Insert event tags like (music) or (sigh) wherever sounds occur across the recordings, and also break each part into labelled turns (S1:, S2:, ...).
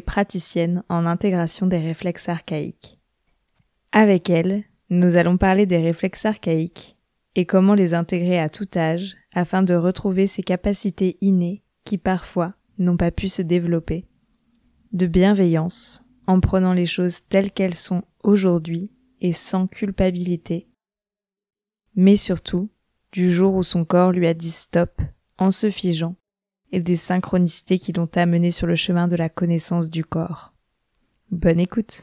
S1: praticienne en intégration des réflexes archaïques. Avec elle, nous allons parler des réflexes archaïques et comment les intégrer à tout âge afin de retrouver ces capacités innées qui parfois n'ont pas pu se développer, de bienveillance en prenant les choses telles qu'elles sont aujourd'hui et sans culpabilité, mais surtout du jour où son corps lui a dit stop en se figeant et des synchronicités qui l'ont amené sur le chemin de la connaissance du corps. Bonne écoute.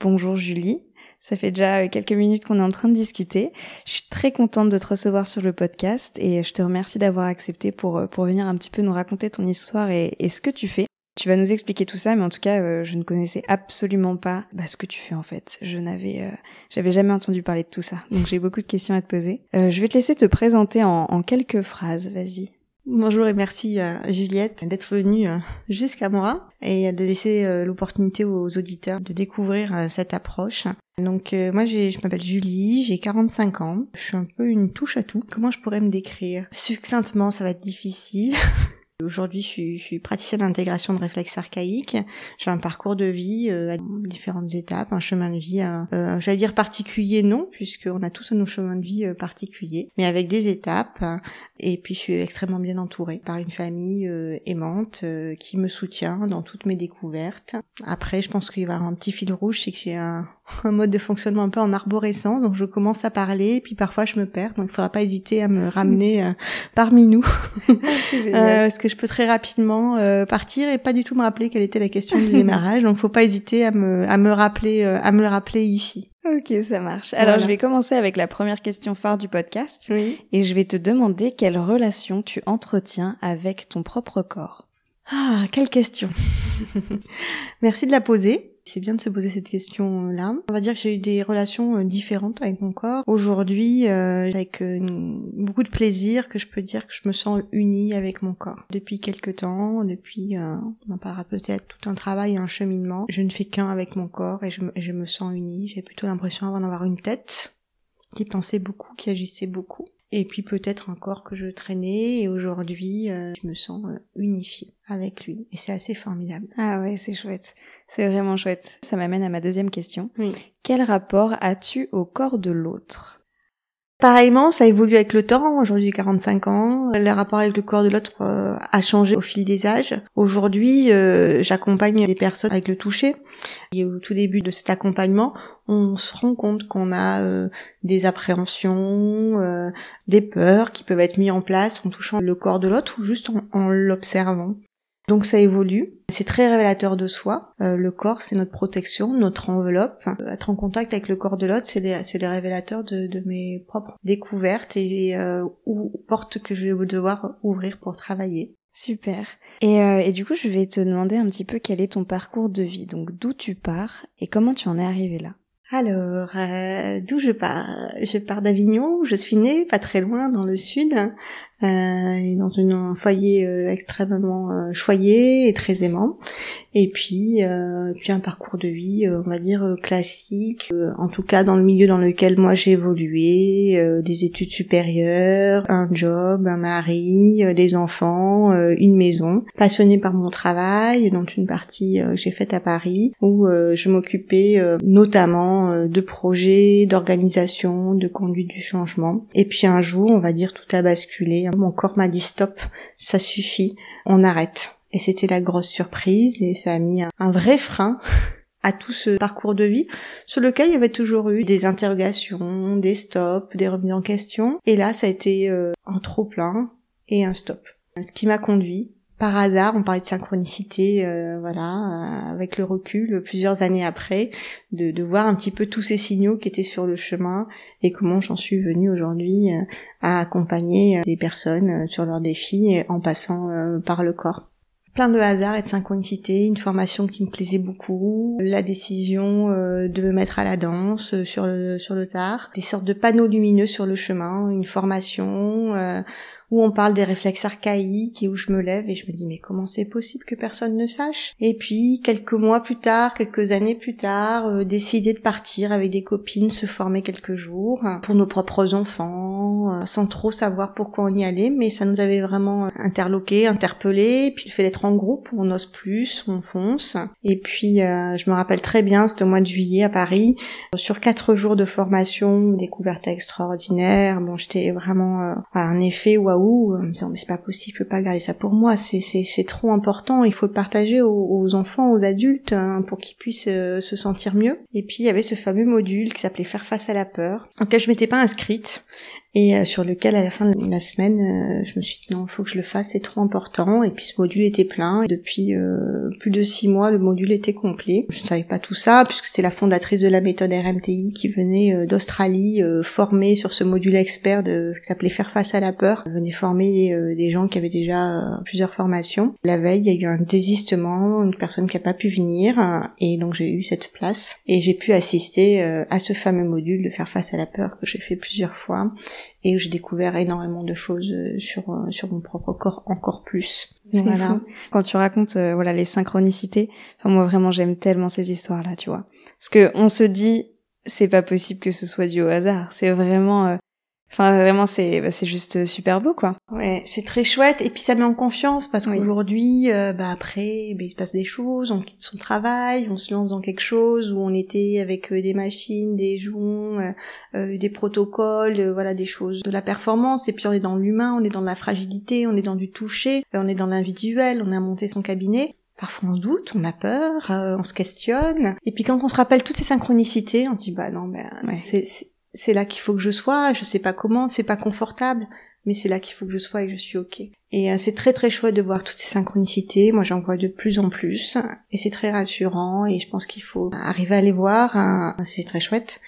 S1: Bonjour Julie. Ça fait déjà euh, quelques minutes qu'on est en train de discuter. Je suis très contente de te recevoir sur le podcast et je te remercie d'avoir accepté pour, euh, pour venir un petit peu nous raconter ton histoire et, ce que tu fais. Tu vas nous expliquer tout ça, mais en tout cas, euh, je ne connaissais absolument pas bah, ce que tu fais en fait. Je n'avais, j'avais jamais entendu parler de tout ça, donc j'ai beaucoup de questions à te poser. je vais te laisser te présenter en, en quelques phrases. Vas-y.
S2: Bonjour et merci euh, Juliette d'être venue euh, jusqu'à moi et de laisser euh, l'opportunité aux auditeurs de découvrir cette approche. Donc moi je m'appelle Julie, j'ai 45 ans, je suis un peu une touche à tout. Comment je pourrais me décrire? Succinctement ça va être difficile. (laughs) Aujourd'hui, je suis, suis praticienne d'intégration de réflexes archaïques. J'ai un parcours de vie euh, à différentes étapes, un chemin de vie, euh, euh j'allais dire particulier, non, puisqu'on a tous nos chemins de vie euh, particuliers, mais avec des étapes. Et puis, je suis extrêmement bien entourée par une famille aimante qui me soutient dans toutes mes découvertes. Après, je pense qu'il y avoir un petit fil rouge, c'est que j'ai un, (laughs) un mode de fonctionnement un peu en arborescence, donc je commence à parler, et puis parfois je me perds, donc il faudra pas hésiter à me ramener euh, (laughs) parmi nous, (laughs) euh, parce que je peux très rapidement euh, partir et pas du tout me rappeler quelle était la question du démarrage, donc faut pas hésiter à me à me rappeler à me le rappeler ici.
S1: Ok, ça marche. Alors je vais commencer avec la première question phare du podcast, et je vais te demander quelle relation tu entretiens avec ton propre corps.
S2: Ah, quelle question Merci de la poser. C'est bien de se poser cette question-là. On va dire que j'ai eu des relations euh, différentes avec mon corps. Aujourd'hui, euh, avec euh, beaucoup de plaisir, que je peux dire que je me sens unie avec mon corps. Depuis quelques temps, depuis, on en parlera peut-être, tout un travail et un cheminement, je ne fais qu'un avec mon corps et je, je me sens unie. J'ai plutôt l'impression d'en avoir une tête qui pensait beaucoup, qui agissait beaucoup et puis peut-être un corps que je traînais et aujourd'hui euh, je me sens euh, unifiée avec lui et c'est assez formidable.
S1: Ah ouais, c'est chouette. C'est vraiment chouette. Ça m'amène à ma deuxième question. Oui. Quel rapport as-tu au corps de l'autre?
S2: Pareillement, ça évolue avec le temps. Aujourd'hui, j'ai 45 ans. Le rapport avec le corps de l'autre euh, a changé au fil des âges. Aujourd'hui, euh, j'accompagne des personnes avec le toucher. Et au tout début de cet accompagnement, on se rend compte qu'on a euh, des appréhensions, des peurs qui peuvent être mis en place en touchant le corps de l'autre ou juste en l'observant. Donc ça évolue. C'est très révélateur de soi. Euh, le corps, c'est notre protection, notre enveloppe. Euh, être en contact avec le corps de l'autre, c'est les, c'est les révélateurs de, de, mes propres découvertes et euh, ou portes que je vais devoir ouvrir pour travailler.
S1: Super. Et, euh, et du coup, je vais te demander un petit peu quel est ton parcours de vie. Donc d'où tu pars et comment tu en es arrivé là?
S2: Alors, euh, d'où je pars? Je pars d'Avignon, je suis née pas très loin dans le sud, euh, dans un foyer euh, extrêmement euh, choyé et très aimant. Et puis, euh, puis un parcours de vie, euh, on va dire classique, en tout cas dans le milieu dans lequel moi j'ai évolué, des études supérieures, un job, un mari, des enfants, une maison. Passionnée par mon travail, dont une partie que j'ai faite à Paris, où je m'occupais notamment de projets, d'organisation, de conduite du changement. Et puis un jour, on va dire, tout a basculé mon corps m'a dit stop, ça suffit, on arrête. Et c'était la grosse surprise et ça a mis un, vrai frein (laughs) à tout ce parcours de vie sur lequel il y avait toujours eu des interrogations, des stops, des remises en question. Et là, ça a été euh, un trop plein et un stop. Ce qui m'a conduit par hasard, on parlait de synchronicité, euh, voilà, euh, avec le recul, plusieurs années après, de, de, voir un petit peu tous ces signaux qui étaient sur le chemin et comment j'en suis venue aujourd'hui euh, à accompagner des personnes sur leurs défis en passant par le corps. plein de hasard et de synchronicité, une formation qui me plaisait beaucoup, la décision de me mettre à la danse sur le sur le tard, des sortes de panneaux lumineux sur le chemin, une formation où on parle des réflexes archaïques et où je me lève et je me dis mais comment c'est possible que personne ne sache? Et puis quelques mois plus tard, quelques années plus tard, euh, décider de partir avec des copines, se former quelques jours pour nos propres enfants, euh, sans trop savoir pourquoi on y allait, mais ça nous avait vraiment interloqué, interpellé. Puis le fait d'être en groupe, on ose plus, on fonce. Et puis euh, je me rappelle très bien, c'était au mois de juillet à Paris, sur quatre jours de formation, découverte extraordinaire. Bon, j'étais vraiment à un effet waouh mais c'est pas possible, je peux pas garder ça pour moi, c'est trop important, il faut le partager aux, enfants, aux adultes hein, pour qu'ils puissent euh, se sentir mieux. Et puis il y avait ce fameux module qui s'appelait faire face à la peur, auquel je m'étais pas inscrite et euh, sur lequel à la fin de la semaine euh, je me suis dit non faut que je le fasse c'est trop important. Et puis ce module était plein. Et depuis euh, plus de six mois le module était complet. Je ne savais pas tout ça puisque c'était la fondatrice de la méthode RMTI qui venait d'Australie former sur ce module expert de, qui s'appelait faire face à la peur. Elle venait former des gens qui avaient déjà plusieurs formations. La veille il y a eu un désistement une personne qui a pas pu venir. Et donc j'ai eu cette place. Et j'ai pu assister à ce fameux module de faire face à la peur que j'ai fait plusieurs fois et où j'ai découvert énormément de choses euh, sur euh, sur mon propre corps encore plus.
S1: Voilà. Quand tu racontes euh, voilà les synchronicités, enfin, moi vraiment j'aime tellement ces histoires là, tu vois. Parce que on se dit c'est pas possible que ce soit dû au hasard, c'est vraiment Enfin, vraiment, c'est bah, c'est juste super beau, quoi.
S2: Ouais, c'est très chouette. Et puis ça met en confiance parce qu'aujourd'hui, euh, bah après, bah, il se passe des choses, on quitte son travail, on se lance dans quelque chose où on était avec euh, des machines, des joints, euh, des protocoles, voilà, des choses de la performance. Et puis on est dans l'humain, on est dans la fragilité, on est dans du toucher, on est dans l'individuel, on a monté son cabinet. Parfois on se doute, on a peur, on se questionne. Et puis quand on se rappelle toutes ces synchronicités, on dit bah non, ben c'est c'est là qu'il faut que je sois, je sais pas comment, c'est pas confortable, mais c'est là qu'il faut que je sois et je suis ok. Et euh, c'est très très chouette de voir toutes ces synchronicités, moi j'en vois de plus en plus, et c'est très rassurant, et je pense qu'il faut arriver à les voir, hein. c'est très chouette.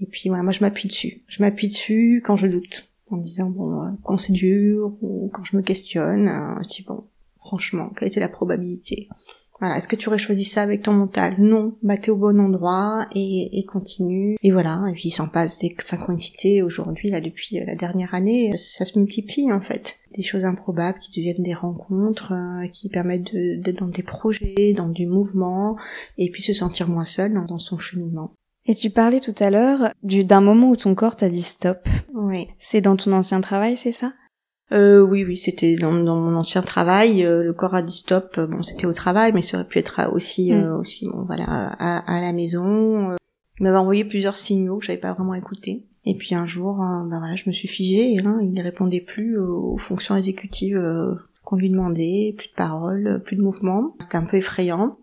S2: Et puis voilà, moi je m'appuie dessus. Je m'appuie dessus quand je doute, en disant bon, euh, quand c'est dur, ou quand je me questionne, euh, je dis bon, franchement, quelle était la probabilité? Voilà, est-ce que tu aurais choisi ça avec ton mental? Non, bah t'es au bon endroit et, et continue. Et voilà, et puis il s'en passe des synchronicités aujourd'hui, là depuis euh, la dernière année, ça se multiplie en fait. Des choses improbables qui deviennent des rencontres, euh, qui permettent d'être dans des projets, dans du mouvement, et puis se sentir moins seul dans, son cheminement.
S1: Et tu parlais tout à l'heure d'un moment où ton corps t'a dit stop.
S2: Oui.
S1: C'est dans ton ancien travail, c'est ça?
S2: Euh, oui, oui, c'était dans, mon ancien travail. Euh, le corps a dit stop. Euh, bon, c'était au travail, mais ça aurait pu être aussi, mm. euh, aussi, bon, voilà, à, la maison. Il m'avait envoyé plusieurs signaux que j'avais pas vraiment écoutés. Et puis un jour, ben voilà, je me suis figée. Hein, il ne répondait plus aux fonctions exécutives qu'on lui demandait, plus de paroles, plus de mouvements. C'était un peu effrayant.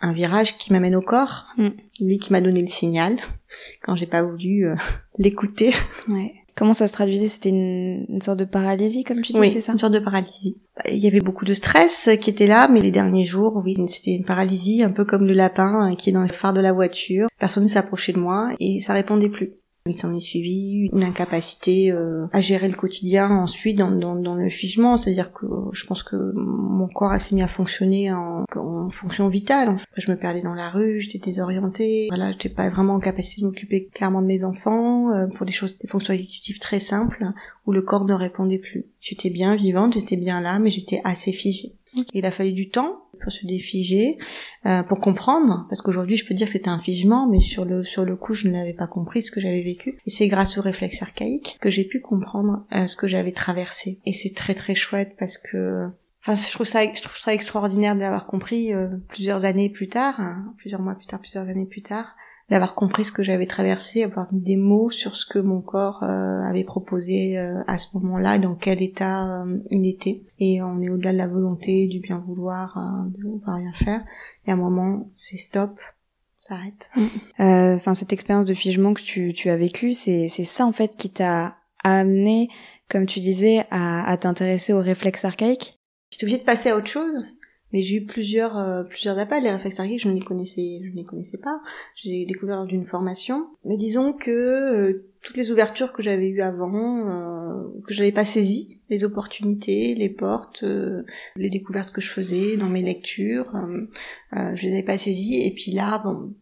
S2: Un virage qui m'amène au corps, mm. lui qui m'a donné le signal (laughs) quand j'ai pas voulu (laughs) l'écouter.
S1: Ouais. Comment ça se traduisait? C'était une, sorte de paralysie, comme tu dis, c'est ça?
S2: une sorte de paralysie. Il y avait beaucoup de stress qui était là, mais les derniers jours, oui, c'était une paralysie, un peu comme le lapin qui est dans le phare de la voiture. Personne ne s'approchait de moi et ça répondait plus. Il s'en est suivi une incapacité euh, à gérer le quotidien ensuite dans, dans, dans le figement, c'est-à-dire que je pense que mon corps a s'est mis à fonctionner en, en fonction vitale. En fait. Je me perdais dans la rue, j'étais désorientée, voilà, j'étais pas vraiment en capacité de m'occuper clairement de mes enfants euh, pour des choses, des fonctions exécutives très simples où le corps ne répondait plus. J'étais bien vivante, j'étais bien là, mais j'étais assez figée. Il a fallu du temps pour se défiger, euh, pour comprendre, parce qu'aujourd'hui je peux dire que c'était un figement, mais sur le sur le coup je ne l'avais pas compris ce que j'avais vécu. Et c'est grâce au réflexe archaïque que j'ai pu comprendre euh, ce que j'avais traversé. Et c'est très très chouette parce que Enfin, je trouve ça, je trouve ça extraordinaire d'avoir compris euh, plusieurs années plus tard, hein, plusieurs mois plus tard, plusieurs années plus tard, d'avoir compris ce que j'avais traversé, avoir mis des mots sur ce que mon corps euh, avait proposé euh, à ce moment-là, dans quel état euh, il était. Et on est au-delà de la volonté, du bien vouloir, de ne pas rien faire. Et à un moment, c'est stop, ça arrête. (laughs)
S1: Enfin, cette expérience de figement que tu, tu as vécue, c'est ça en fait qui t'a amené, comme tu disais, à, à t'intéresser aux réflexes archaïques
S2: J'étais obligée de passer à autre chose? Mais j'ai eu plusieurs euh, plusieurs appels. Les réflexes archaïques, je ne les connaissais je ne les connaissais pas. J'ai découvert lors d'une formation. Mais disons que euh, toutes les ouvertures que j'avais eues avant, euh, que je n'avais pas saisies, les opportunités, les portes, les découvertes que je faisais dans mes lectures, je les avais pas saisies. Et puis là, bon,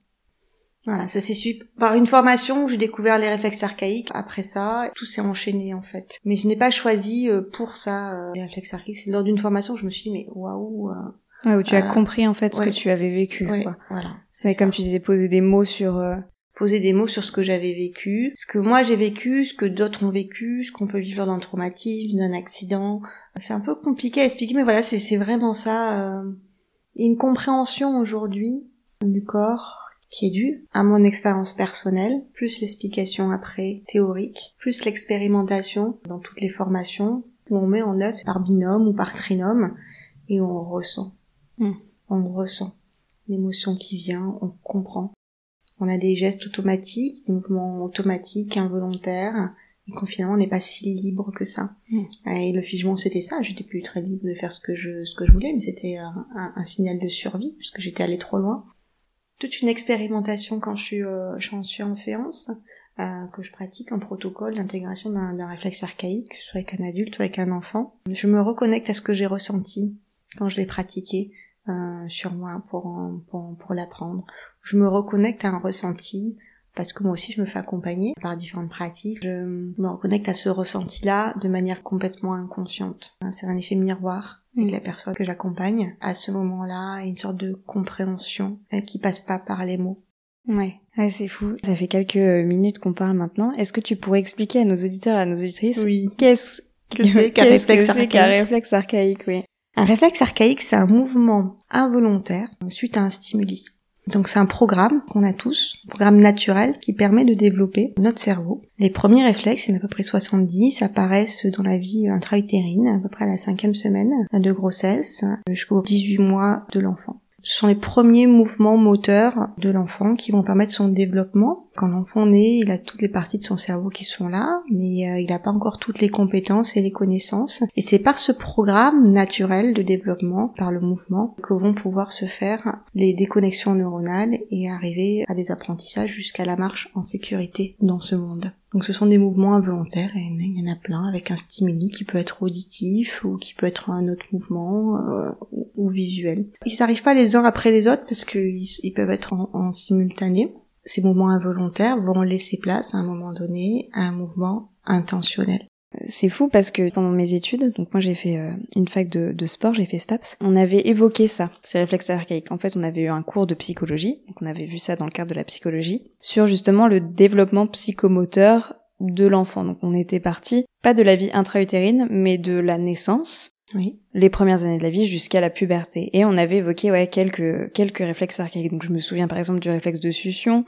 S2: voilà, ça s'est su par une formation où j'ai découvert les réflexes archaïques. Après ça, tout s'est enchaîné en fait. Mais je n'ai pas choisi euh, pour ça euh, les réflexes archaïques. C'est lors d'une formation que je me suis dit mais waouh. Euh,
S1: ouais, où tu as compris en fait ce que tu avais vécu. quoi.
S2: Voilà.
S1: C'est comme tu disais poser des mots sur.
S2: Poser des mots sur ce que j'avais vécu, ce que moi j'ai vécu, ce que d'autres ont vécu, ce qu'on peut vivre d'un traumatisme, d'un accident. C'est un peu compliqué à expliquer, mais voilà, c'est vraiment ça. une compréhension aujourd'hui du corps, qui est dû à mon expérience personnelle, plus l'explication après théorique, plus l'expérimentation dans toutes les formations où on met en œuvre par binôme ou par trinôme et on ressent. Hmm. On ressent l'émotion qui vient, on comprend. On a des gestes automatiques, des mouvements automatiques, involontaires, et qu'on finalement on n'est pas si libre que ça. Hmm. Et le figement c'était ça, j'étais plus très libre de faire ce que je, ce que je voulais, mais c'était un, un, signal de survie, puisque j'étais allé trop loin toute une expérimentation quand je suis, euh, je suis en séance, euh, que je pratique en protocole d'intégration d'un réflexe archaïque, soit avec un adulte ou avec un enfant. Je me reconnecte à ce que j'ai ressenti quand je l'ai pratiqué euh, sur moi pour, pour, pour l'apprendre. Je me reconnecte à un ressenti parce que moi aussi je me fais accompagner par différentes pratiques. Je me reconnecte à ce ressenti-là de manière complètement inconsciente. C'est un effet miroir avec la personne que j'accompagne à ce moment-là, une sorte de compréhension euh, qui passe pas par les mots.
S1: Ouais, ouais c'est fou. Ça fait quelques minutes qu'on parle maintenant. Est-ce que tu pourrais expliquer à nos auditeurs et à nos auditrices
S2: oui.
S1: qu'est-ce
S2: que c'est qu'un réflexe,
S1: réflexe archaïque oui.
S2: Un réflexe archaïque, c'est un mouvement involontaire suite à un stimuli. Donc c'est un programme qu'on a tous, un programme naturel qui permet de développer notre cerveau. Les premiers réflexes, a à peu près 70, apparaissent dans la vie intra-utérine, à peu près à la cinquième semaine de grossesse, jusqu'aux 18 mois de l'enfant. Ce sont les premiers mouvements moteurs de l'enfant qui vont permettre son développement. Quand l'enfant naît, il a toutes les parties de son cerveau qui sont là, mais euh, il n'a pas encore toutes les compétences et les connaissances. Et c'est par ce programme naturel de développement, par le mouvement, que vont pouvoir se faire les déconnexions neuronales et arriver à des apprentissages jusqu'à la marche en sécurité dans ce monde. Donc ce sont des mouvements involontaires, et il y en a plein, avec un stimuli qui peut être auditif ou qui peut être un autre mouvement euh, ou, visuel. Ils n'arrivent pas les uns après les autres parce qu'ils ils peuvent être en simultané. Ces mouvements involontaires vont laisser place à un moment donné à un mouvement intentionnel.
S1: C'est fou parce que pendant mes études, donc moi j'ai fait euh, une fac de, de sport, j'ai fait STAPS, on avait évoqué ça, ces réflexes archaïques. En fait, on avait eu un cours de psychologie, donc on avait vu ça dans le cadre de la psychologie, sur justement le développement psychomoteur de l'enfant. Donc on était parti, pas de la vie intra-utérine, mais de la naissance,
S2: oui.
S1: les premières années de la vie jusqu'à la puberté. Et on avait évoqué ouais quelques quelques réflexes archaïques. Donc je me souviens par exemple du réflexe de succion,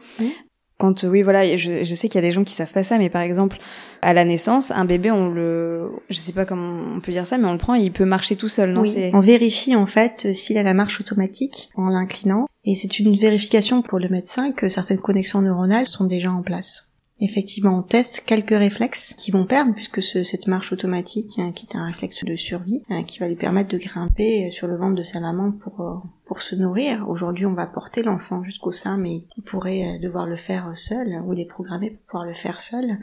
S1: quand oui voilà je, je sais qu'il y a des gens qui savent pas ça mais par exemple à la naissance un bébé on le je sais pas comment on peut dire ça mais on le prend et il peut marcher tout seul non
S2: oui. on vérifie en fait s'il a la marche automatique en l'inclinant et c'est une vérification pour le médecin que certaines connexions neuronales sont déjà en place Effectivement, on teste quelques réflexes qui vont perdre puisque ce, cette marche automatique, hein, qui est un réflexe de survie, hein, qui va lui permettre de grimper sur le ventre de sa maman pour euh, pour se nourrir. Aujourd'hui, on va porter l'enfant jusqu'au sein, mais il pourrait euh, devoir le faire seul ou il est programmé pour pouvoir le faire seul.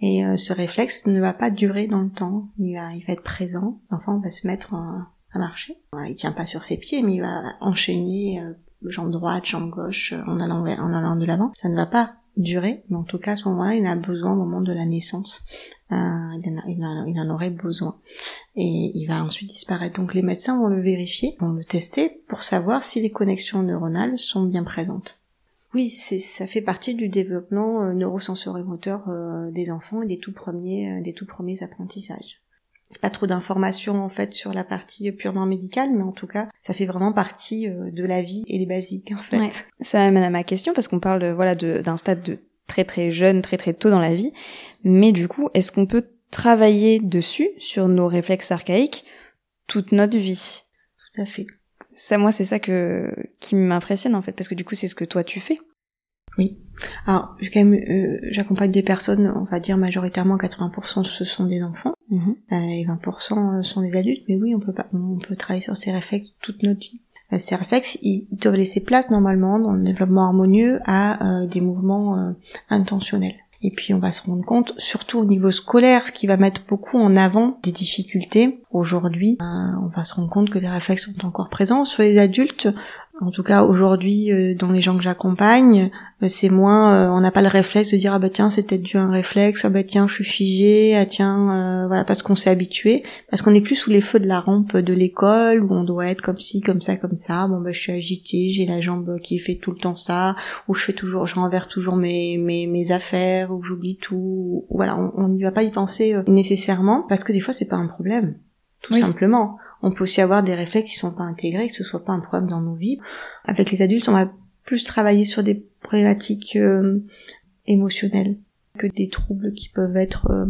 S2: Et euh, ce réflexe ne va pas durer dans le temps. Il va, il va être présent. L'enfant va se mettre à marcher. il tient pas sur ses pieds, mais il va enchaîner jambe droite, jambe gauche en allant en allant de l'avant. Ça ne va pas durer, mais en tout cas à ce moment-là, il en a besoin au moment de la naissance. Euh, il, en aurait besoin. Et il va ensuite disparaître. Donc les médecins vont le vérifier, vont le tester pour savoir si les connexions neuronales sont bien présentes. Oui, ça fait partie du développement euh, neurosensorimoteur euh, des enfants et des tout premiers des tout premiers apprentissages pas trop d'informations en fait sur la partie purement médicale, mais en tout cas, ça fait vraiment partie euh, de la vie et des basiques en fait. Ouais.
S1: Ça amène à ma question parce qu'on parle de, voilà d'un stade de très très jeune, très très tôt dans la vie, mais du coup, est-ce qu'on peut travailler dessus sur nos réflexes archaïques toute notre vie?
S2: Tout à fait.
S1: Ça, moi, c'est ça que qui m'impressionne en fait, parce que du coup, c'est ce que toi tu fais.
S2: Oui. Alors, quand même, euh, j'accompagne des personnes, on va dire majoritairement 80% ce sont des enfants
S1: mhm.
S2: euh, et 20% sont des adultes. Mais oui, on peut pas, on peut travailler sur ces réflexes toute notre vie. euh, ces réflexes, ils doivent laisser place normalement dans le développement harmonieux à des mouvements intentionnels. Et puis on va se rendre compte, surtout au niveau scolaire, ce qui va mettre beaucoup en avant des difficultés. Aujourd'hui, on va se rendre compte que les réflexes sont encore présents. Sur les adultes, en tout cas aujourd'hui euh, dans les gens que j'accompagne, euh, c'est moins euh, on n'a pas le réflexe de dire ah bah tiens c'est peut-être dû un réflexe, ah bah tiens je suis figé, ah tiens voilà parce qu'on s'est habitué, parce qu'on est plus sous les feux de la rampe de l'école où on doit être comme ci, comme ça, comme ça, bon bah je suis agitée, j'ai la jambe qui fait tout le temps ça, ou je fais toujours je renverse toujours mes mes, mes affaires, ou j'oublie tout, voilà, on n'y va pas y penser nécessairement parce que des fois c'est pas un problème tout simplement. On peut aussi avoir des réflexes qui sont pas intégrés, que ce soit pas un problème dans nos vies. Avec les adultes, on va plus travailler sur des problématiques euh, émotionnelles que des troubles qui peuvent être euh,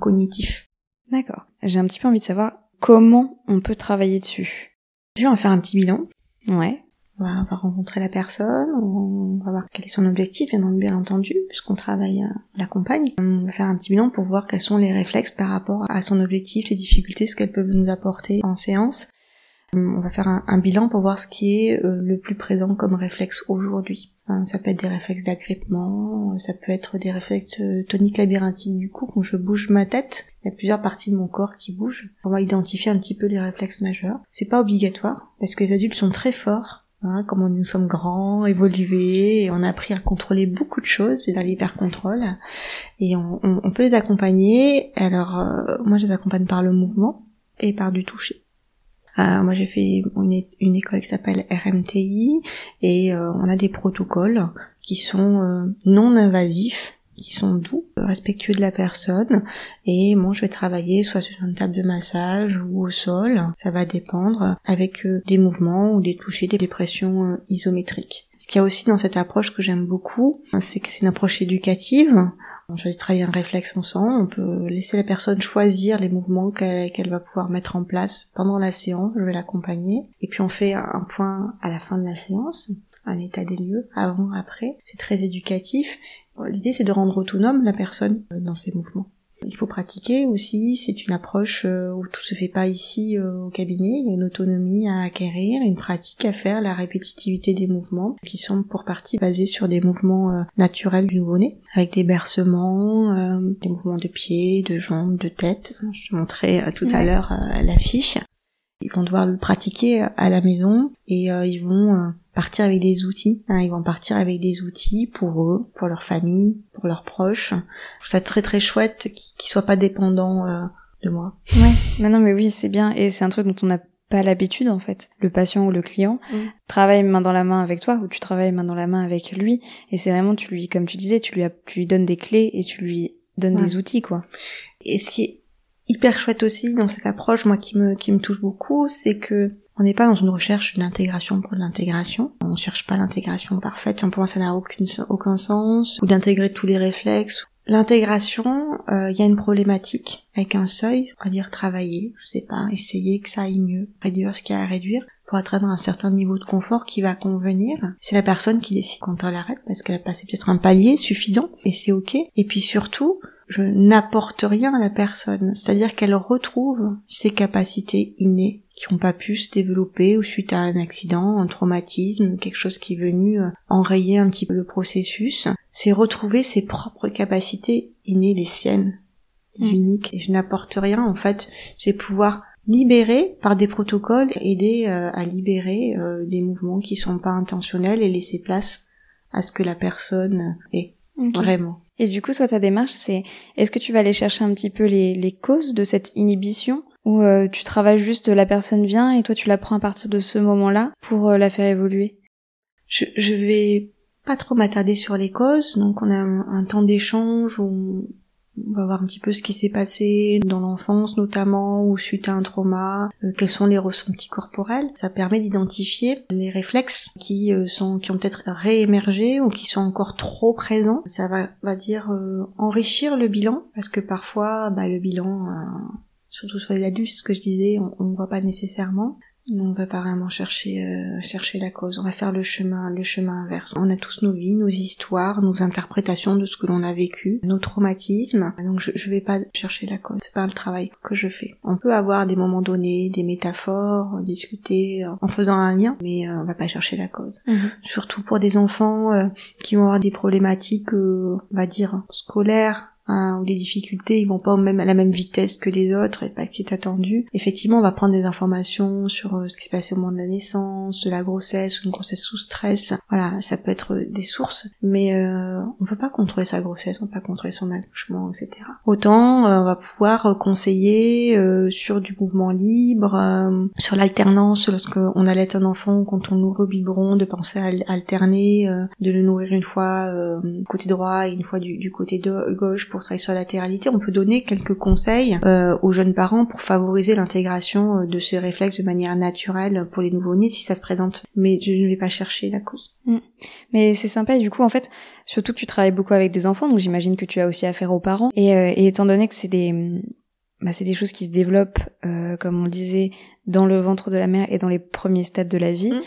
S2: cognitifs.
S1: D'accord. J'ai un petit peu envie de savoir comment on peut travailler dessus.
S2: Déjà, on va faire un petit bilan.
S1: Ouais.
S2: On va, rencontrer la personne, on va voir quel est son objectif, bien entendu, puisqu'on travaille à la compagne. On va faire un petit bilan pour voir quels sont les réflexes par rapport à son objectif, les difficultés, ce qu'elles peuvent nous apporter en séance. On va faire un, bilan pour voir ce qui est euh, le plus présent comme réflexe aujourd'hui. Ça peut être des réflexes d'agrippement, ça peut être des réflexes euh, toniques labyrinthiques du cou, quand je bouge ma tête, il y a plusieurs parties de mon corps qui bougent. On va identifier un petit peu les réflexes majeurs. C'est pas obligatoire, parce que les adultes sont très forts Hein, comment nous sommes grands, évolués, et on a appris à contrôler beaucoup de choses, c'est dans l'hyper-contrôle, et on, peut les accompagner. Alors, euh, moi, je les accompagne par le mouvement et par du toucher. Euh, moi, j'ai fait une, école qui s'appelle RMTI, et euh, on a des protocoles qui sont non invasifs, qui sont doux, respectueux de la personne. Et moi, je vais travailler soit sur une table de massage ou au sol. Ça va dépendre avec euh, des mouvements ou des touchés, des pressions euh, isométriques. Ce qu'il y a aussi dans cette approche que j'aime beaucoup, c'est que c'est une approche éducative. On choisit de travailler un réflexe ensemble, on peut laisser la personne choisir les mouvements qu'elle va pouvoir mettre en place pendant la séance, je vais l'accompagner. Et puis on fait un point à la fin de la séance un état des lieux, avant, après. C'est très éducatif. L'idée, c'est de rendre autonome la personne euh, dans ses mouvements. Il faut pratiquer aussi, c'est une approche euh, où tout se fait pas ici euh, au cabinet, il y a une autonomie à acquérir, une pratique à faire, la répétitivité des mouvements, qui sont pour partie basés sur des mouvements naturels du nouveau-né, avec des bercements, des mouvements de pieds, de jambes, de tête. Je te montrais tout à l'heure l'affiche. Ils vont devoir le pratiquer à la maison et ils vont partir avec des outils. Hein, ils vont partir avec des outils pour eux, pour leur famille, pour leurs proches. Je trouve ça très très chouette qu'ils soient pas dépendants euh, de moi.
S1: Ouais, mais non mais oui, c'est bien et c'est un truc dont on n'a pas l'habitude en fait. Le patient ou le client mm. travaille main dans la main avec toi ou tu travailles main dans la main avec lui et c'est vraiment tu lui comme tu disais, tu lui tu lui donnes des clés et tu lui donnes des outils quoi.
S2: Et ce qui est hyper chouette aussi dans cette approche moi qui me qui me touche beaucoup, c'est que on n'est pas dans une recherche d'intégration pour l'intégration. On cherche pas l'intégration parfaite. Pour moi, ça n'a aucun, aucun sens. Ou d'intégrer tous les réflexes. L'intégration, euh, il y a une problématique avec un seuil. On va dire travailler, je sais pas, essayer que ça aille mieux, réduire ce qu'il y a à réduire pour atteindre un certain niveau de confort qui va convenir. C'est la personne qui décide quand elle arrête parce qu'elle a passé peut-être un palier suffisant et c'est ok. Et puis surtout, je n'apporte rien à la personne. C'est-à-dire qu'elle retrouve ses capacités innées qui n'ont pas pu se développer ou suite à un accident, un traumatisme, quelque chose qui est venu euh, enrayer un petit peu le processus. C'est retrouver ses propres capacités innées, les siennes, mm. uniques. Et je n'apporte rien, en fait. Je vais pouvoir libérer par des protocoles, aider euh, à libérer euh, des mouvements qui sont pas intentionnels et laisser place à ce que la personne est vraiment.
S1: Et du coup, toi, ta démarche, c'est est-ce que tu vas aller chercher un petit peu les, les causes de cette inhibition ou euh, tu travailles juste la personne vient et toi tu la prends à partir de ce moment-là pour euh, la faire évoluer
S2: je, je vais pas trop m'attarder sur les causes, donc on a un, temps d'échange où on va voir un petit peu ce qui s'est passé dans l'enfance notamment ou suite à un trauma, euh, quels sont les ressentis corporels. Ça permet d'identifier les réflexes qui sont qui ont peut-être réémergé ou qui sont encore trop présents. Ça va va dire enrichir le bilan parce que parfois bah, le bilan surtout sur les adultes, ce que je disais, on ne voit pas nécessairement. On va pas vraiment chercher euh, chercher la cause. On va faire le chemin le chemin inverse. On a tous nos vies, nos histoires, nos interprétations de ce que l'on a vécu, nos traumatismes. Donc je, je vais pas chercher la cause. C'est pas le travail que je fais. On peut avoir des moments donnés, des métaphores, discuter en faisant un lien, mais euh, on va pas chercher la cause.
S1: Mhm.
S2: Surtout pour des enfants euh, qui vont avoir des problématiques, euh, on va dire scolaires hein, ou des difficultés, ils vont pas au même, à la même vitesse que les autres et pas qui est attendu. Effectivement, on va prendre des informations sur euh, ce qui se passait au moment de la naissance, de la grossesse, une grossesse sous stress. Voilà, ça peut être des sources, mais euh, on peut pas contrôler sa grossesse, on peut pas contrôler son accouchement, etc. Autant euh, on va pouvoir euh, conseiller euh, sur du mouvement libre, euh, sur l'alternance lorsque on allait un enfant, quand on nourrit au biberon, de penser à al- alterner, euh, de le nourrir une fois euh, côté droit et une fois du, du côté gauche pour travailler sur la latéralité. On peut donner quelques conseils euh, aux jeunes parents pour favoriser l'intégration euh, de ces réflexes de manière naturelle pour les nouveau-nés si ça se présente. Mais je ne vais pas chercher la cause.
S1: Mais c'est sympa et du coup en fait, surtout que tu travailles beaucoup avec des enfants, donc j'imagine que tu as aussi affaire aux parents. Et, euh, et étant donné que c'est des, bah, c'est des choses qui se développent, euh, comme on le disait, dans le ventre de la mère et dans les premiers stades de la vie.
S2: Mm.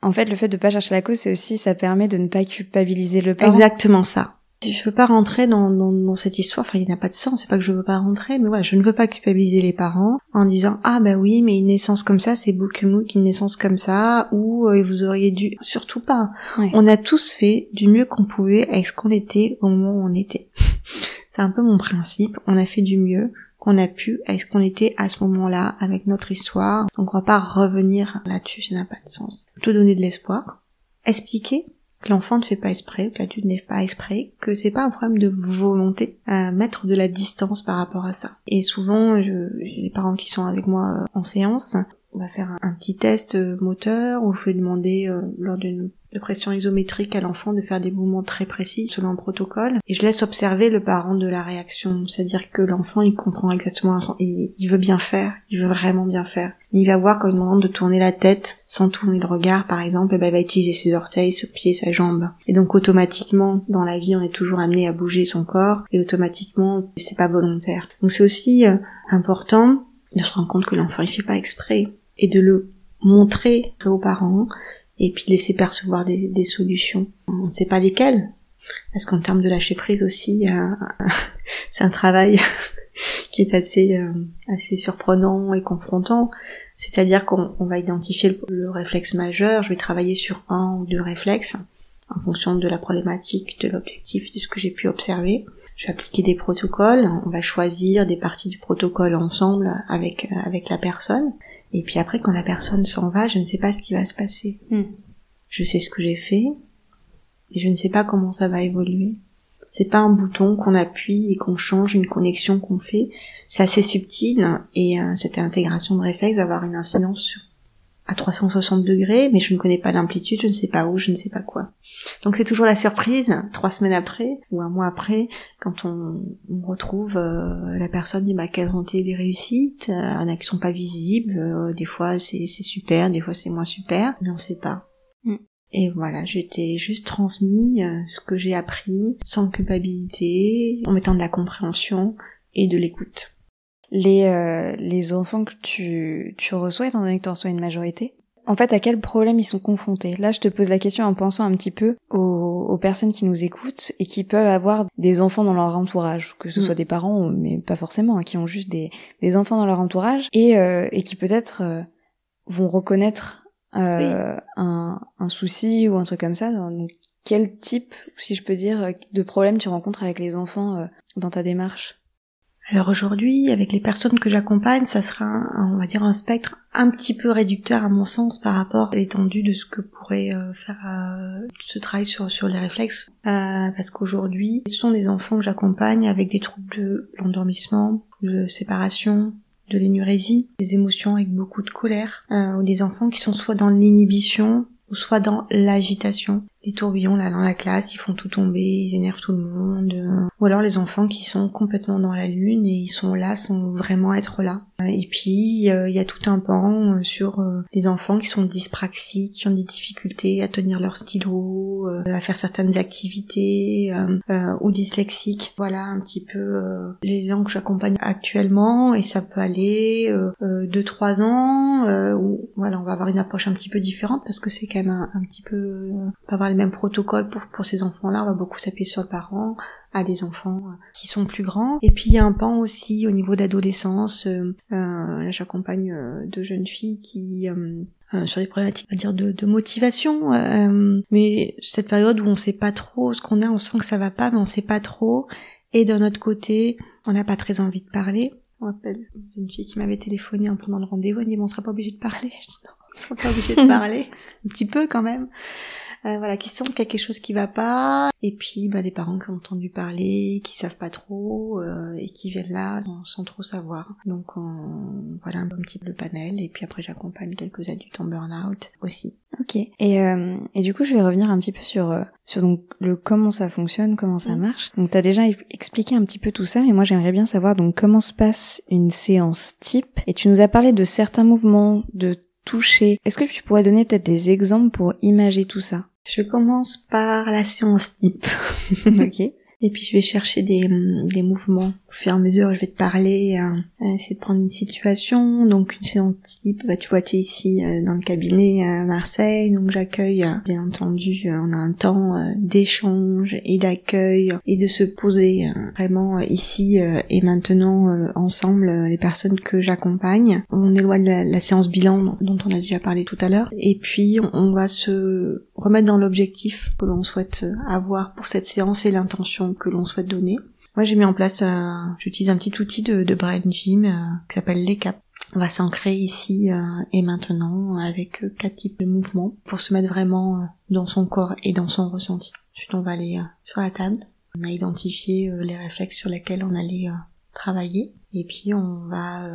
S1: En fait, le fait de pas chercher la cause, c'est aussi ça permet de ne pas culpabiliser le parent.
S2: Exactement ça. Je veux pas rentrer dans, dans, dans cette histoire, enfin il n'a pas de sens, c'est pas que je veux pas rentrer, mais voilà, je ne veux pas culpabiliser les parents en disant ah bah oui mais une naissance comme ça c'est beaucoup mieux qu'une naissance comme ça ou euh, vous auriez dû surtout pas.
S1: Ouais.
S2: On a tous fait du mieux qu'on pouvait avec ce qu'on était au moment où on était. (laughs) c'est un peu mon principe, on a fait du mieux qu'on a pu avec ce qu'on était à ce moment-là avec notre histoire. Donc on va pas revenir là-dessus, ça n'a pas de sens. Plutôt donner de l'espoir, expliquer que l'enfant ne fait pas exprès, que l'adulte n'est pas exprès, que c'est pas un problème de volonté à mettre de la distance par rapport à ça. Et souvent, je- j'ai des parents qui sont avec moi euh, en séance, on va faire un, un petit test euh, moteur où je vais demander euh, lors d'une de pression isométrique à l'enfant de faire des mouvements très précis selon le protocole. Et je laisse observer le parent de la réaction. C'est-à-dire que l'enfant il comprend exactement il, veut bien faire. Il veut vraiment bien faire. Il va voir quand il demande de tourner la tête sans tourner le regard par exemple et ben, il va utiliser ses orteils ses pieds sa jambe. Et donc automatiquement dans la vie on est toujours amené à bouger son corps. Et automatiquement c'est pas volontaire. Donc c'est aussi euh, important de se rendre compte que l'enfant il fait pas exprès. Et de le montrer aux parents et puis laisser percevoir des, des solutions. On ne sait pas lesquelles, parce qu'en termes de lâcher prise aussi, (laughs) c'est un travail (laughs) qui est assez euh, assez surprenant et confrontant. C'est-à-dire qu'on on va identifier le, le réflexe majeur, je vais travailler sur un ou deux réflexes en fonction de la problématique, de l'objectif, de ce que j'ai pu observer. Je vais appliquer des protocoles, on va choisir des parties du protocole ensemble avec avec la personne. Et puis après, quand la personne s'en va, je ne sais pas ce qui va se passer.
S1: Hmm.
S2: Je sais ce que j'ai fait, et je ne sais pas comment ça va évoluer. C'est pas un bouton qu'on appuie et qu'on change une connexion qu'on fait. C'est assez subtil et euh, cette intégration de réflexe va avoir une incidence sur à 360 degrés, mais je ne connais pas l'amplitude, je ne sais pas où, je ne sais pas quoi. Donc c'est toujours la surprise, trois semaines après ou un mois après, quand on, on retrouve euh, la personne dit bah quelles ont été les réussites, euh, qui sont pas visibles, euh, des fois c'est c'est super, des fois c'est moins super, mais on sait pas.
S1: Mm.
S2: Et voilà, j'étais juste transmis euh, ce que j'ai appris, sans culpabilité, en mettant de la compréhension et de l'écoute.
S1: Les, euh, les enfants que tu, tu reçois, étant donné que tu en reçois une majorité, en fait, à quel problème ils sont confrontés? Là, je te pose la question en pensant un petit peu aux, aux personnes qui nous écoutent et qui peuvent avoir des enfants dans leur entourage, que ce
S2: Mm.
S1: soit des parents, mais pas forcément, hein, qui ont juste des, des enfants dans leur entourage et, euh, et qui peut-être euh, vont reconnaître euh, un, un souci ou un truc comme ça. Donc, quel type, si je peux dire, de problème tu rencontres avec les enfants euh, dans ta démarche?
S2: Alors aujourd'hui, avec les personnes que j'accompagne, ça sera, un- on va dire, un spectre un petit peu réducteur à mon sens par rapport à l'étendue de ce que pourrait euh, faire euh, ce travail sur, sur les réflexes. Euh, parce qu'aujourd'hui, ce sont des enfants que j'accompagne avec des troubles de l'endormissement, de séparation, de l'énurésie, des émotions avec beaucoup de colère, euh, ou des enfants qui sont soit dans l'inhibition ou soit dans l'agitation. Les tourbillons là dans la classe, ils font tout tomber, ils énervent tout le monde. euh. Ou alors les enfants qui sont complètement dans la lune et ils sont là, sans vraiment être là. Et puis euh, il y a tout un pan euh, sur euh, les enfants qui sont dyspraxiques, qui ont des difficultés à tenir leur stylo, euh, à faire certaines activités, euh, euh, ou dyslexiques. Voilà un petit peu euh, les gens que j'accompagne actuellement et ça peut aller euh, euh, de 3 ans euh, où voilà on va avoir une approche un petit peu différente parce que c'est quand même un, un petit peu euh, pas avoir les mêmes protocoles pour pour ces enfants-là. On va beaucoup s'appuyer sur le parent à des enfants euh, qui sont plus grands. Et puis il y a un pan aussi au niveau d'adolescence. Euh, euh, là j'accompagne euh, deux jeunes filles qui euh, sur des problématiques, on va dire, de, de motivation. mais cette période où on sait pas trop ce qu'on a, on sent que ça va pas, mais on sait pas trop. Et d'un autre côté, on n'a pas très envie de parler. On rappelle une fille qui m'avait téléphoné en pendant le rendez-vous, elle me dit, bon, on sera pas obligé de parler. (laughs) Je dis, non, on sera pas obligé de (laughs) parler. Un petit peu quand même. Euh, voilà, qui sentent qu'il y a quelque chose qui va pas, et puis bah, des parents qui ont entendu parler, qui savent pas trop, euh, et qui viennent là sans, sans trop savoir. Donc on- voilà un petit peu le panel, et puis après j'accompagne quelques adultes en burn-out aussi.
S1: Ok. Et, euh, et du coup, je vais revenir un petit peu sur euh, sur donc le comment ça fonctionne, comment ça
S2: Mm.
S1: marche. Donc, t'as déjà expliqué un petit peu tout ça, mais moi, j'aimerais bien savoir donc comment se passe une séance type. Et tu nous as parlé de certains mouvements, de toucher. Est-ce que tu pourrais donner peut-être des exemples pour imager tout ça?
S2: Je commence par la séance type. (laughs)
S1: Ok.
S2: Et puis je vais chercher des, des mouvements. Au fur et à mesure, je vais te parler, euh, euh, essayer de prendre une situation. Donc une séance type, bah, tu vois, tu es ici euh, dans le cabinet à Marseille. Donc j'accueille, euh, bien entendu, euh, on a un temps euh, d'échange et d'accueil et de se poser euh, vraiment euh, ici euh, et maintenant euh, ensemble euh, les personnes que j'accompagne. On éloigne la, la séance bilan dont- on a déjà parlé tout à l'heure. Et puis on, va se remettre dans l'objectif que l'on souhaite euh, avoir pour cette séance et l'intention que l'on souhaite donner. Moi, j'ai mis en place, euh, j'utilise un petit outil de, de brain gym euh, qui s'appelle les caps. On va s'ancrer ici euh, et maintenant avec euh, quatre types de mouvements pour se mettre vraiment dans son corps et dans son ressenti. Ensuite, on va aller sur la table. On a identifié les réflexes sur lesquels on allait travailler. Et puis, on va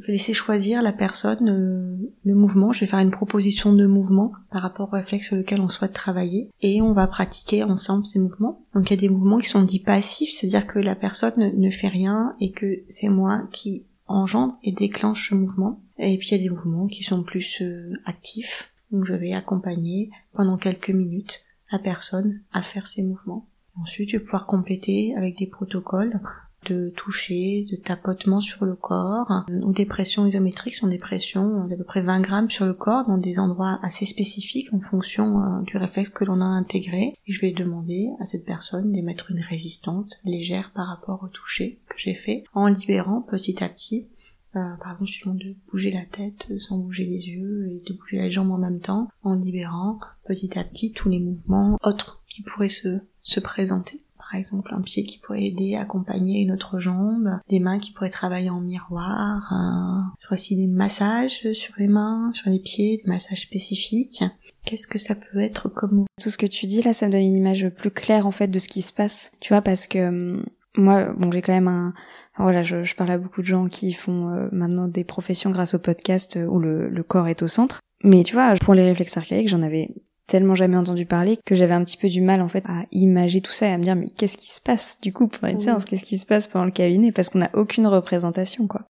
S2: je vais laisser choisir la personne euh, le mouvement. Je vais faire une proposition de mouvement par rapport au réflexe sur lequel on souhaite travailler et on va pratiquer ensemble ces mouvements. Donc il y a des mouvements qui sont dits passifs, c'est-à-dire que la personne ne, fait rien et que c'est moi qui engendre et déclenche ce mouvement. Et puis il y a des mouvements qui sont plus euh, actifs. Donc je vais accompagner pendant quelques minutes la personne à faire ces mouvements. Ensuite, je vais pouvoir compléter avec des protocoles de toucher, de tapotement sur le corps, euh, ou des pressions isométriques sont des pressions d'à peu près 20 grammes sur le corps dans des endroits assez spécifiques en fonction euh, du réflexe que l'on a intégré. Et je vais demander à cette personne d'émettre une résistance légère par rapport au toucher que j'ai fait, en libérant petit à petit. Euh, par exemple, je de bouger la tête sans bouger les yeux et de bouger les jambes en même temps, en libérant petit à petit tous les mouvements autres qui pourraient se, se présenter par exemple un pied qui pourrait aider accompagner une autre jambe, des mains qui pourraient travailler en miroir, euh, aussi des massages sur les mains, sur les pieds, des massages spécifiques. Qu'est-ce que ça peut être comme
S1: Tout ce que tu dis là, ça me donne une image plus claire en fait de ce qui se passe. Tu vois, parce que hum, moi, bon, j'ai quand même un, voilà, je, je parle à beaucoup de gens qui font euh, maintenant des professions grâce au podcast euh, où le, le corps est au centre. Mais tu vois, pour les réflexes archaïques, j'en avais tellement jamais entendu parler que j'avais un petit peu du mal en fait à imaginer tout ça et à me dire mais qu'est-ce qui se passe du coup pendant une
S2: Oui.
S1: séance qu'est-ce qui se passe pendant le cabinet? Parce qu'on n'a aucune représentation quoi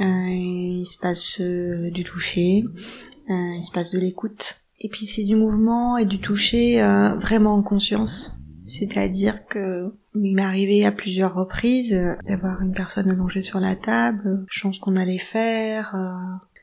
S2: Euh, Il se passe euh, du toucher, euh, il se passe de l'écoute, et puis c'est du mouvement et du toucher vraiment en conscience. C'est-à-dire que il m'est arrivé à plusieurs reprises d'avoir une personne allongée sur la table, chance qu'on allait faire,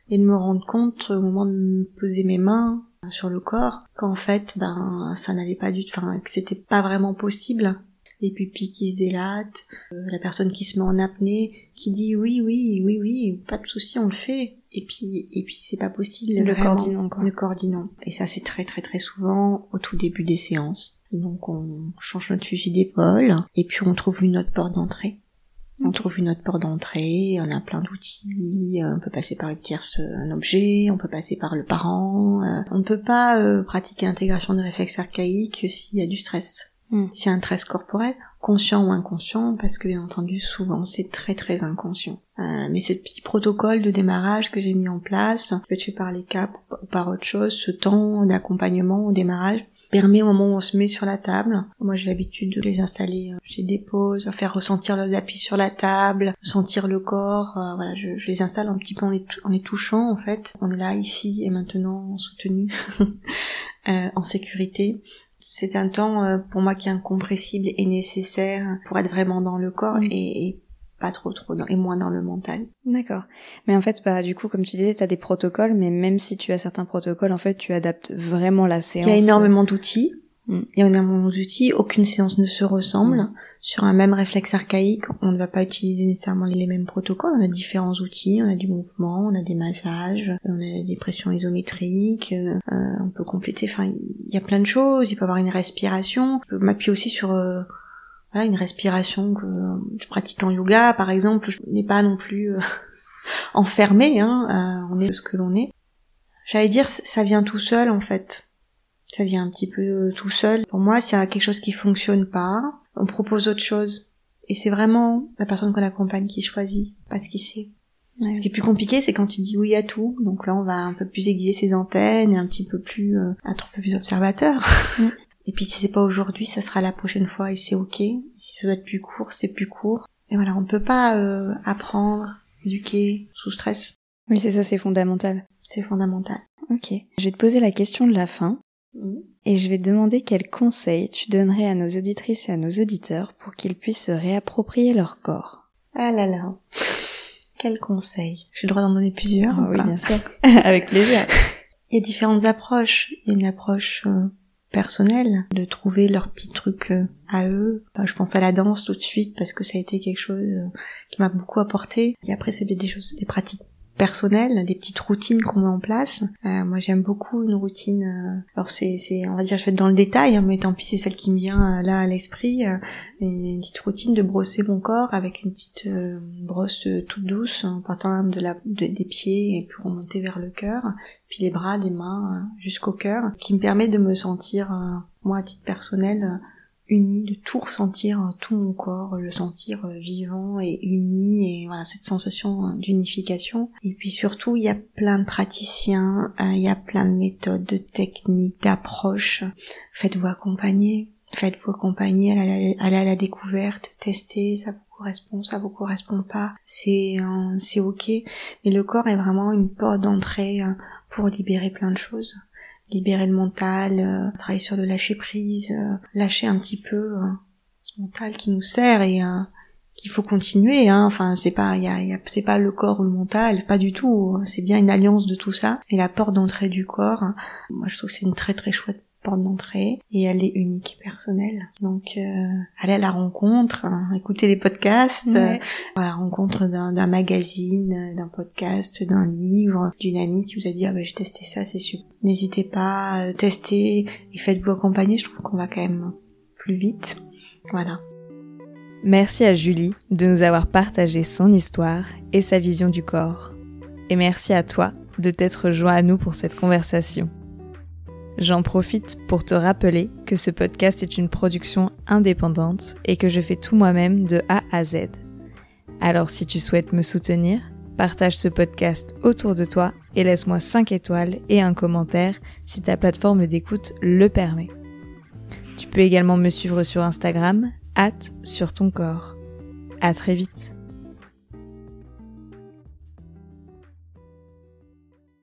S2: et de me rendre compte au moment de me poser mes mains sur le corps qu'en fait ben ça n'allait pas du tout, enfin que c'était pas vraiment possible. Les pupilles qui se dilatent, euh, la personne qui se met en apnée, qui dit oui oui oui oui pas de souci on le fait. Et puis et puis c'est pas possible
S1: le
S2: vraiment.
S1: coordinant quoi.
S2: Le coordinant. Et ça c'est très très très souvent au tout début des séances. Donc on change notre fusil d'épaule et puis on trouve une autre porte d'entrée on trouve une autre porte d'entrée, on a plein d'outils, euh, on peut passer par une tierce un objet, on peut passer par le parent. euh, on ne peut pas euh, pratiquer l'intégration de réflexes archaïques s'il y a du stress.
S1: Mm.
S2: S'il y a un stress corporel, conscient ou inconscient, parce que bien entendu souvent c'est très très inconscient. Euh, mais ce petit protocole de démarrage que j'ai mis en place, que tu par les cas ou par autre chose, ce temps d'accompagnement au démarrage, permet au moment où on se met sur la table. Moi, j'ai l'habitude de les installer. Euh, j'ai des pauses, faire ressentir le appuis sur la table, sentir le corps. Euh, voilà, je, je, les installe un petit peu en les, en les touchant en fait. On est là, ici et maintenant, soutenu, (laughs) euh, en sécurité. C'est un temps pour moi qui est incompressible et nécessaire pour être vraiment dans le corps et, et pas trop trop dans, et moins dans le mental.
S1: D'accord. Mais en fait, bah, du coup, comme tu disais, tu as des protocoles, mais même si tu as certains protocoles, en fait, tu adaptes vraiment la séance.
S2: Il y a énormément d'outils. Mm. Il y a énormément d'outils. Aucune séance ne se ressemble. Mm. Sur un même réflexe archaïque, on ne va pas utiliser nécessairement les mêmes protocoles. On a différents outils. On a du mouvement, on a des massages, on a des pressions isométriques. Euh, on peut compléter. Enfin, il y a plein de choses. Il peut y avoir une respiration. Je peux m'appuyer aussi sur euh, une respiration que je pratique en yoga, par exemple, je n'ai pas non plus euh, (laughs) enfermé, hein, euh, on est ce que l'on est. J'allais dire, ça vient tout seul en fait. Ça vient un petit peu euh, tout seul. Pour moi, s'il y a quelque chose qui fonctionne pas, on propose autre chose. Et c'est vraiment la personne qu'on accompagne qui choisit, pas ce qu'il sait. Ce qui est plus compliqué, c'est quand il dit oui à tout. Donc là, on va un peu plus aiguiller ses antennes et un petit peu plus, être un peu plus observateur. (laughs) Et puis si c'est pas aujourd'hui, ça sera la prochaine fois et c'est ok. Si ça doit être plus court, c'est plus court. Et voilà, on ne peut pas euh, apprendre, éduquer sous stress.
S1: Oui, c'est ça, c'est fondamental.
S2: C'est fondamental.
S1: Ok. Je vais te poser la question de la fin. Mmh. Et je vais te demander quels conseils tu donnerais à nos auditrices et à nos auditeurs pour qu'ils puissent se réapproprier leur corps.
S2: Ah là là. Quels conseils J'ai le droit d'en donner plusieurs.
S1: Ah oui, bien sûr. (laughs) Avec plaisir.
S2: Il y a différentes approches. Il y a une approche euh, personnel, de trouver leur petit truc euh, à eux. je pense à la danse tout de suite parce que ça a été quelque chose euh, qui m'a beaucoup apporté. Et après, c'est des choses, des pratiques personnelles, des petites routines qu'on met en place. Euh, moi, j'aime beaucoup une routine. Alors, c'est, on va dire, je vais être dans le détail, hein, mais tant pis, c'est celle qui me vient là à l'esprit. une petite routine de brosser mon corps avec une petite brosse toute douce, en partant de la, des pieds et puis remonter vers le cœur, puis les bras, des mains jusqu'au cœur, qui me permet de me sentir, moi, à titre personnel, uni, de tout ressentir, euh, tout mon corps, le sentir euh, vivant et uni, et voilà cette sensation euh, d'unification. Et puis surtout, il y a plein de praticiens, il y a plein de méthodes, de techniques, d'approches. Faites-vous accompagner, faites-vous accompagner, allez à la découverte, testez, ça vous correspond, ça vous correspond pas, c'est c'est ok. Mais le corps est vraiment une porte d'entrée pour libérer plein de choses libérer le mental, euh, travailler sur le lâcher prise, euh, lâcher un petit peu euh, ce mental qui nous sert et qu'il faut continuer. Hein. Enfin, c'est pas, y a, y a, c'est pas le corps ou le mental, pas du tout. C'est bien une alliance de tout ça. Et la porte d'entrée du corps, moi je trouve que c'est une très très chouette porte d'entrée et elle est unique, personnelle. Donc euh, aller à la rencontre, hein, écouter les podcasts, euh, à la rencontre d'un magazine, d'un podcast, d'un livre, d'une amie qui vous a dit ah ben j'ai testé ça, c'est super. N'hésitez pas, à tester et faites-vous accompagner. Je trouve qu'on va quand même plus vite. Voilà.
S1: Merci à Julie de nous avoir partagé son histoire et sa vision du corps. Et merci à toi de t'être joint à nous pour cette conversation. J'en profite pour te rappeler que ce podcast est une production indépendante et que je fais tout moi-même de A à Z. Alors si tu souhaites me soutenir, partage ce podcast autour de toi et laisse-moi 5 étoiles et un commentaire si ta plateforme d'écoute le permet. Tu peux également me suivre sur Instagram, hâte sur ton corps. À très vite.